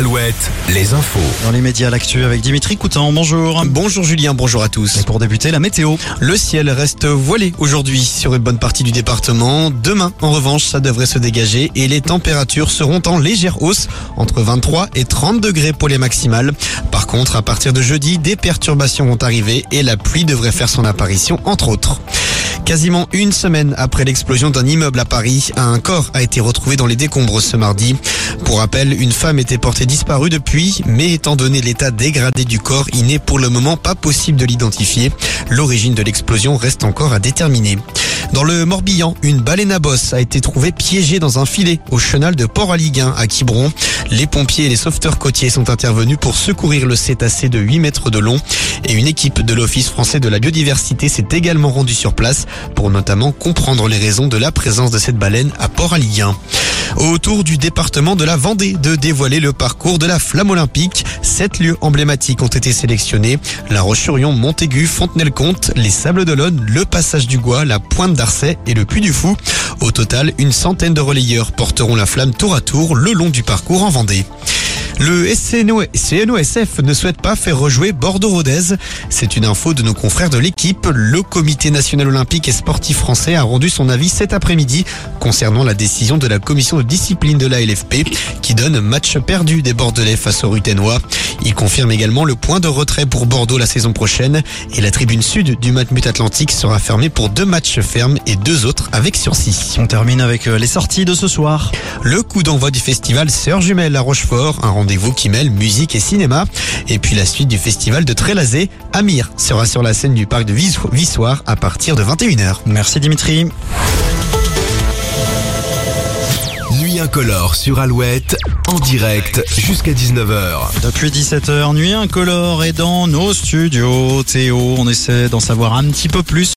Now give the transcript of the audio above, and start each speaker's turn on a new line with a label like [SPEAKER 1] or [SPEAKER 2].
[SPEAKER 1] Alouette, les infos.
[SPEAKER 2] Dans les médias, l'actu avec Dimitri Coutan. Bonjour.
[SPEAKER 3] Bonjour Julien, bonjour à tous.
[SPEAKER 2] Et pour débuter, la météo.
[SPEAKER 3] Le ciel reste voilé aujourd'hui sur une bonne partie du département. Demain, en revanche, ça devrait se dégager et les températures seront en légère hausse, entre 23 et 30 degrés pour les maximales. Par contre, à partir de jeudi, des perturbations vont arriver et la pluie devrait faire son apparition, entre autres. Quasiment une semaine après l'explosion d'un immeuble à Paris, un corps a été retrouvé dans les décombres ce mardi. Pour rappel, une femme était portée disparue depuis, mais étant donné l'état dégradé du corps, il n'est pour le moment pas possible de l'identifier. L'origine de l'explosion reste encore à déterminer. Dans le Morbihan, une baleine à bosse a été trouvée piégée dans un filet au chenal de Port-Aliguin à Quiberon. Les pompiers et les sauveteurs côtiers sont intervenus pour secourir le cétacé de 8 mètres de long et une équipe de l'Office français de la biodiversité s'est également rendue sur place pour notamment comprendre les raisons de la présence de cette baleine à Port-Aliguin. Autour du département de la Vendée de dévoiler le parcours de la flamme olympique. Sept lieux emblématiques ont été sélectionnés. La Roche-sur-Yon, Montaigu, Fontenay-le-Comte, les Sables d'Olonne, le Passage du Gois, la Pointe d'Arcet et le Puy du Fou. Au total, une centaine de relayeurs porteront la flamme tour à tour le long du parcours en Vendée. Le CNOSF ne souhaite pas faire rejouer Bordeaux-Rodez. C'est une info de nos confrères de l'équipe. Le comité national olympique et sportif français a rendu son avis cet après-midi concernant la décision de la commission de discipline de la LFP qui donne match perdu des Bordelais face aux Ruténois. Il confirme également le point de retrait pour Bordeaux la saison prochaine et la tribune sud du Matmut Atlantique sera fermée pour deux matchs fermes et deux autres avec sursis.
[SPEAKER 2] On termine avec euh, les sorties de ce soir.
[SPEAKER 3] Le coup d'envoi du festival Sœurs Jumelles à Rochefort, un rendez-vous qui mêle musique et cinéma. Et puis la suite du festival de Trélazé, Amir sera sur la scène du parc de Vissoir à partir de 21h.
[SPEAKER 2] Merci Dimitri.
[SPEAKER 1] Nuit incolore sur Alouette, en direct jusqu'à 19h.
[SPEAKER 2] Depuis 17h, Nuit incolore est dans nos studios. Théo, on essaie d'en savoir un petit peu plus